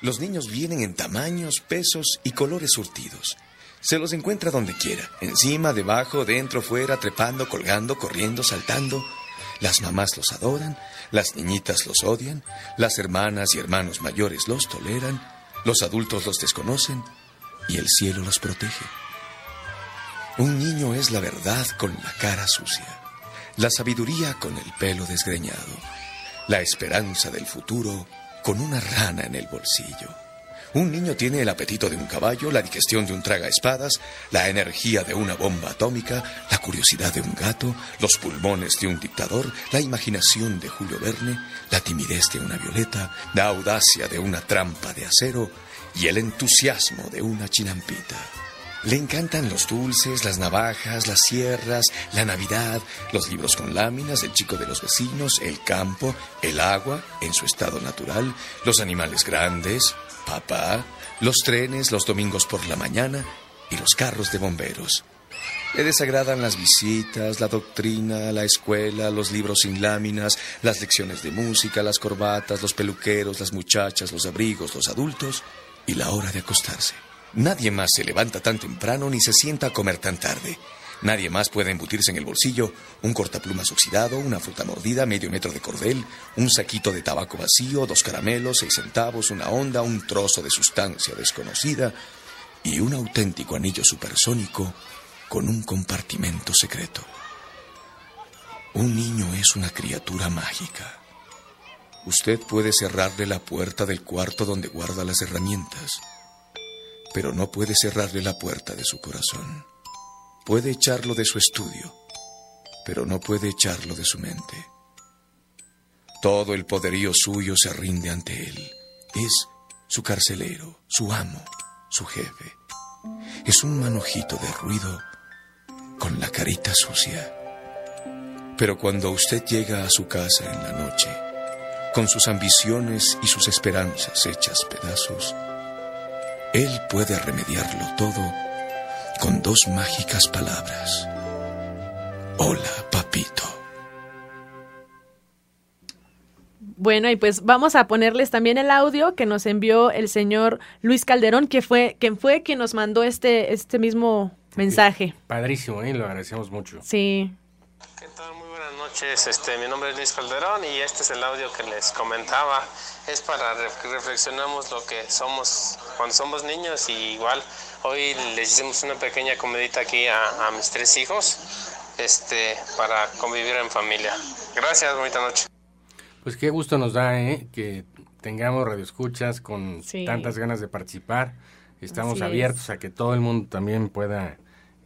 Los niños vienen en tamaños, pesos y colores surtidos. Se los encuentra donde quiera, encima, debajo, dentro, fuera, trepando, colgando, corriendo, saltando. Las mamás los adoran, las niñitas los odian, las hermanas y hermanos mayores los toleran, los adultos los desconocen y el cielo los protege. Un niño es la verdad con la cara sucia, la sabiduría con el pelo desgreñado, la esperanza del futuro con una rana en el bolsillo. Un niño tiene el apetito de un caballo, la digestión de un traga espadas, la energía de una bomba atómica, la curiosidad de un gato, los pulmones de un dictador, la imaginación de Julio Verne, la timidez de una violeta, la audacia de una trampa de acero y el entusiasmo de una chinampita. Le encantan los dulces, las navajas, las sierras, la Navidad, los libros con láminas, el chico de los vecinos, el campo, el agua en su estado natural, los animales grandes, papá, los trenes los domingos por la mañana y los carros de bomberos. Le desagradan las visitas, la doctrina, la escuela, los libros sin láminas, las lecciones de música, las corbatas, los peluqueros, las muchachas, los abrigos, los adultos y la hora de acostarse. Nadie más se levanta tan temprano ni se sienta a comer tan tarde. Nadie más puede embutirse en el bolsillo un cortaplumas oxidado, una fruta mordida, medio metro de cordel, un saquito de tabaco vacío, dos caramelos, seis centavos, una onda, un trozo de sustancia desconocida y un auténtico anillo supersónico con un compartimento secreto. Un niño es una criatura mágica. Usted puede cerrarle la puerta del cuarto donde guarda las herramientas, pero no puede cerrarle la puerta de su corazón. Puede echarlo de su estudio, pero no puede echarlo de su mente. Todo el poderío suyo se rinde ante él. Es su carcelero, su amo, su jefe. Es un manojito de ruido con la carita sucia. Pero cuando usted llega a su casa en la noche, con sus ambiciones y sus esperanzas hechas pedazos, él puede remediarlo todo con dos mágicas palabras. Hola, papito. Bueno, y pues vamos a ponerles también el audio que nos envió el señor Luis Calderón, que fue quien fue quien nos mandó este, este mismo mensaje. Padrísimo, ¿eh? lo agradecemos mucho. Sí. ¿Qué tal? Muy buenas noches. Este, mi nombre es Luis Calderón y este es el audio que les comentaba. Es para que reflexionemos lo que somos cuando somos niños y igual Hoy les hicimos una pequeña comedita aquí a, mis tres hijos este, para convivir en familia. Gracias, bonita noche. Pues qué gusto nos da ¿eh? que tengamos radioescuchas con tantas ganas de participar. Estamos abiertos a que todo el mundo también pueda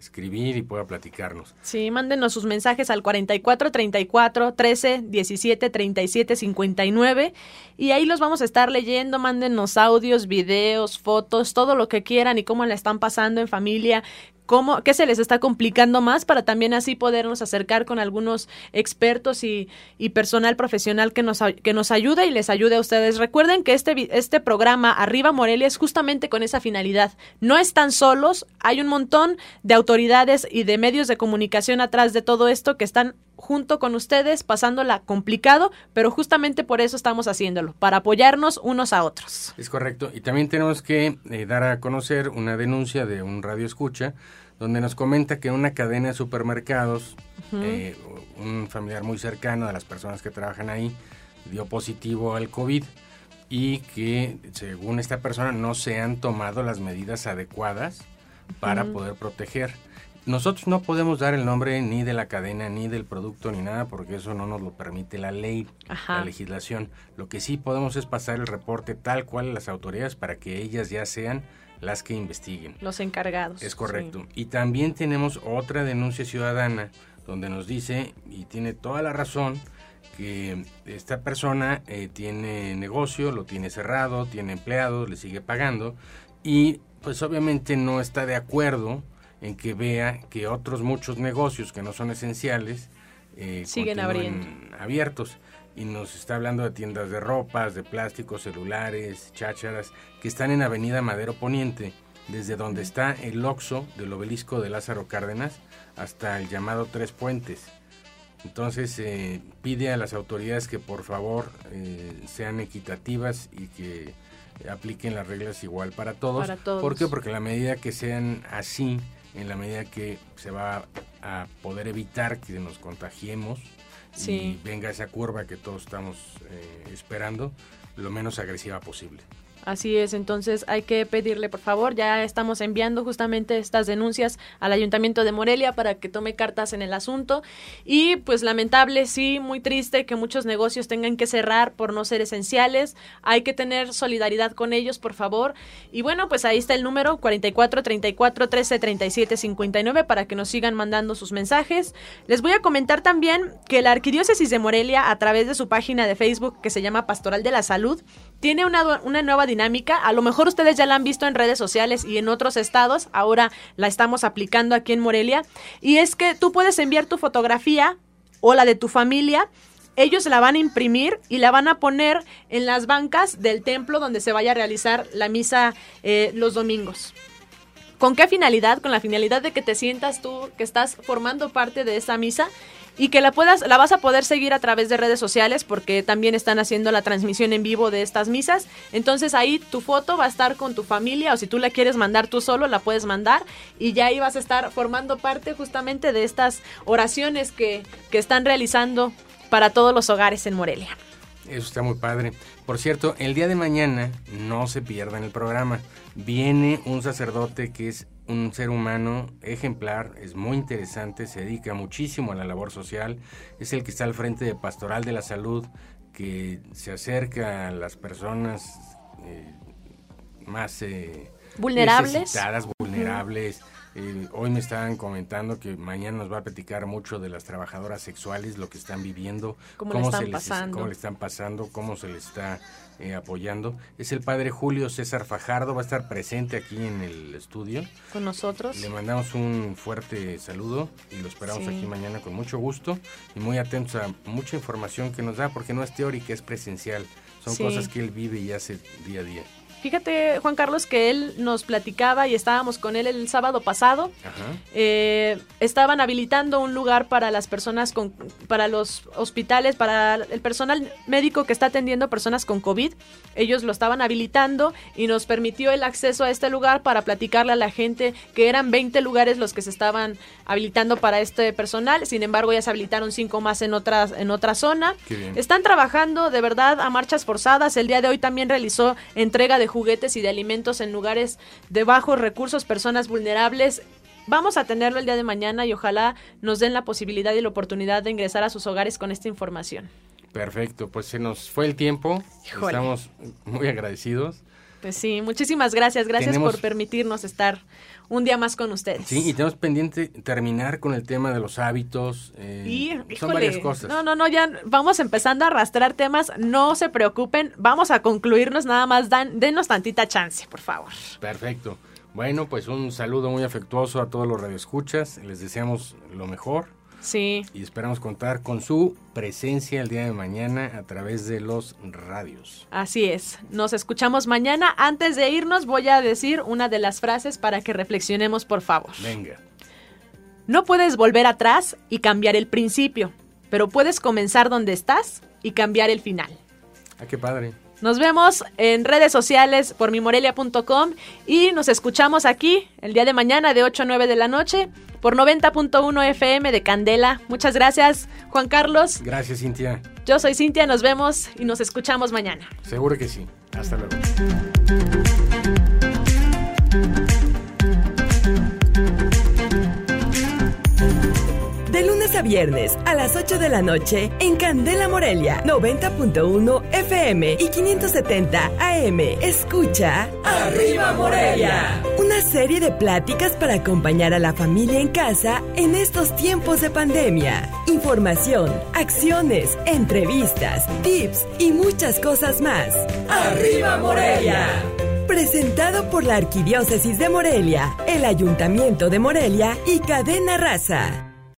escribir y pueda platicarnos. Sí, mándenos sus mensajes al 44 34 13 17 37 59 y ahí los vamos a estar leyendo. Mándenos audios, videos, fotos, todo lo que quieran y cómo la están pasando en familia, cómo, qué se les está complicando más para también así podernos acercar con algunos expertos y, personal profesional que nos, que nos ayude y les ayude a ustedes. Recuerden que este, este programa Arriba Morelia es justamente con esa finalidad. No están solos, hay un montón de autoridades y de medios de comunicación atrás de todo esto que están junto con ustedes, pasándola complicado, pero justamente por eso estamos haciéndolo, para apoyarnos unos a otros. Es correcto. Y también tenemos que eh, dar a conocer una denuncia de un radio escucha donde nos comenta que una cadena de supermercados, eh, un familiar muy cercano de las personas que trabajan ahí, dio positivo al COVID y que según esta persona no se han tomado las medidas adecuadas para poder proteger. Nosotros no podemos dar el nombre ni de la cadena, ni del producto, ni nada, porque eso no nos lo permite la ley, la legislación. Lo que sí podemos es pasar el reporte tal cual a las autoridades para que ellas ya sean las que investiguen. Los encargados. Es correcto. Y también tenemos otra denuncia ciudadana donde nos dice, y tiene toda la razón, que esta persona eh, tiene negocio, lo tiene cerrado, tiene empleados, le sigue pagando y pues obviamente no está de acuerdo en que vea que otros muchos negocios que no son esenciales eh, siguen abriendo. abiertos y nos está hablando de tiendas de ropas, de plásticos, celulares, chácharas, que están en Avenida Madero Poniente, desde donde está el Oxo del obelisco de Lázaro Cárdenas hasta el llamado Tres Puentes. Entonces eh, pide a las autoridades que por favor eh, sean equitativas y que apliquen las reglas igual para todos. para todos. ¿Por qué? Porque la medida que sean así, en la medida que se va a poder evitar que nos contagiemos, y venga esa curva que todos estamos eh, esperando lo menos agresiva posible. Así es, entonces hay que pedirle, por favor, ya estamos enviando justamente estas denuncias al Ayuntamiento de Morelia para que tome cartas en el asunto. Y pues lamentable, sí, muy triste que muchos negocios tengan que cerrar por no ser esenciales. Hay que tener solidaridad con ellos, por favor. Y bueno, pues ahí está el número 44 34 13 37 59 para que nos sigan mandando sus mensajes. Les voy a comentar también que la Arquidiócesis de Morelia, a través de su página de Facebook que se llama Pastoral de la Salud, tiene una, una nueva dinámica. A lo mejor ustedes ya la han visto en redes sociales y en otros estados. Ahora la estamos aplicando aquí en Morelia. Y es que tú puedes enviar tu fotografía o la de tu familia. Ellos la van a imprimir y la van a poner en las bancas del templo donde se vaya a realizar la misa eh, los domingos. ¿Con qué finalidad? Con la finalidad de que te sientas tú que estás formando parte de esa misa y que la puedas la vas a poder seguir a través de redes sociales porque también están haciendo la transmisión en vivo de estas misas. Entonces ahí tu foto va a estar con tu familia o si tú la quieres mandar tú solo la puedes mandar y ya ahí vas a estar formando parte justamente de estas oraciones que, que están realizando para todos los hogares en Morelia. Eso está muy padre. Por cierto, el día de mañana no se pierdan el programa. Viene un sacerdote que es un ser humano ejemplar, es muy interesante, se dedica muchísimo a la labor social, es el que está al frente de Pastoral de la Salud, que se acerca a las personas eh, más eh, vulnerables. necesitadas, vulnerables. Eh, hoy me estaban comentando que mañana nos va a platicar mucho de las trabajadoras sexuales, lo que están viviendo, cómo, cómo se les, cómo le están pasando, cómo se les está eh, apoyando. Es el padre Julio César Fajardo, va a estar presente aquí en el estudio. Con nosotros. Le mandamos un fuerte saludo y lo esperamos aquí mañana con mucho gusto y muy atentos a mucha información que nos da, porque no es teórica, es presencial. Son cosas que él vive y hace día a día. Fíjate, Juan Carlos, que él nos platicaba y estábamos con él el sábado pasado. Eh, estaban habilitando un lugar para las personas con, para los hospitales, para el personal médico que está atendiendo personas con COVID. Ellos lo estaban habilitando y nos permitió el acceso a este lugar para platicarle a la gente que eran 20 lugares los que se estaban habilitando para este personal. Sin embargo, ya se habilitaron cinco más en otra, en otra zona. Están trabajando de verdad a marchas forzadas. El día de hoy también realizó entrega de juguetes y de alimentos en lugares de bajos recursos, personas vulnerables. Vamos a tenerlo el día de mañana y ojalá nos den la posibilidad y la oportunidad de ingresar a sus hogares con esta información. Perfecto, pues se nos fue el tiempo. Estamos muy agradecidos Pues sí, muchísimas gracias. Gracias por permitirnos estar un día más con ustedes. Sí, y tenemos pendiente terminar con el tema de los hábitos. Eh, y, son varias cosas. No, no, no, ya vamos empezando a arrastrar temas. No se preocupen, vamos a concluirnos nada más. Dan, denos tantita chance, por favor. Perfecto. Bueno, pues un saludo muy afectuoso a todos los radioescuchas. Les deseamos lo mejor Sí. Y esperamos contar con su presencia el día de mañana a través de los radios. Así es. Nos escuchamos mañana. Antes de irnos voy a decir una de las frases para que reflexionemos, por favor. Venga. No puedes volver atrás y cambiar el principio, pero puedes comenzar donde estás y cambiar el final. Ah, qué padre. Nos vemos en redes sociales por mimorelia.com y nos escuchamos aquí el día de mañana de 8 a 9 de la noche por 90.1 FM de Candela. Muchas gracias, Juan Carlos. Gracias, Cintia. Yo soy Cintia, nos vemos y nos escuchamos mañana. Seguro que sí. Hasta luego. A viernes a las 8 de la noche en Candela Morelia, 90.1 FM y 570 AM. Escucha Arriba Morelia. Una serie de pláticas para acompañar a la familia en casa en estos tiempos de pandemia. Información, acciones, entrevistas, tips y muchas cosas más. Arriba Morelia. Presentado por la Arquidiócesis de Morelia, el Ayuntamiento de Morelia y Cadena Raza.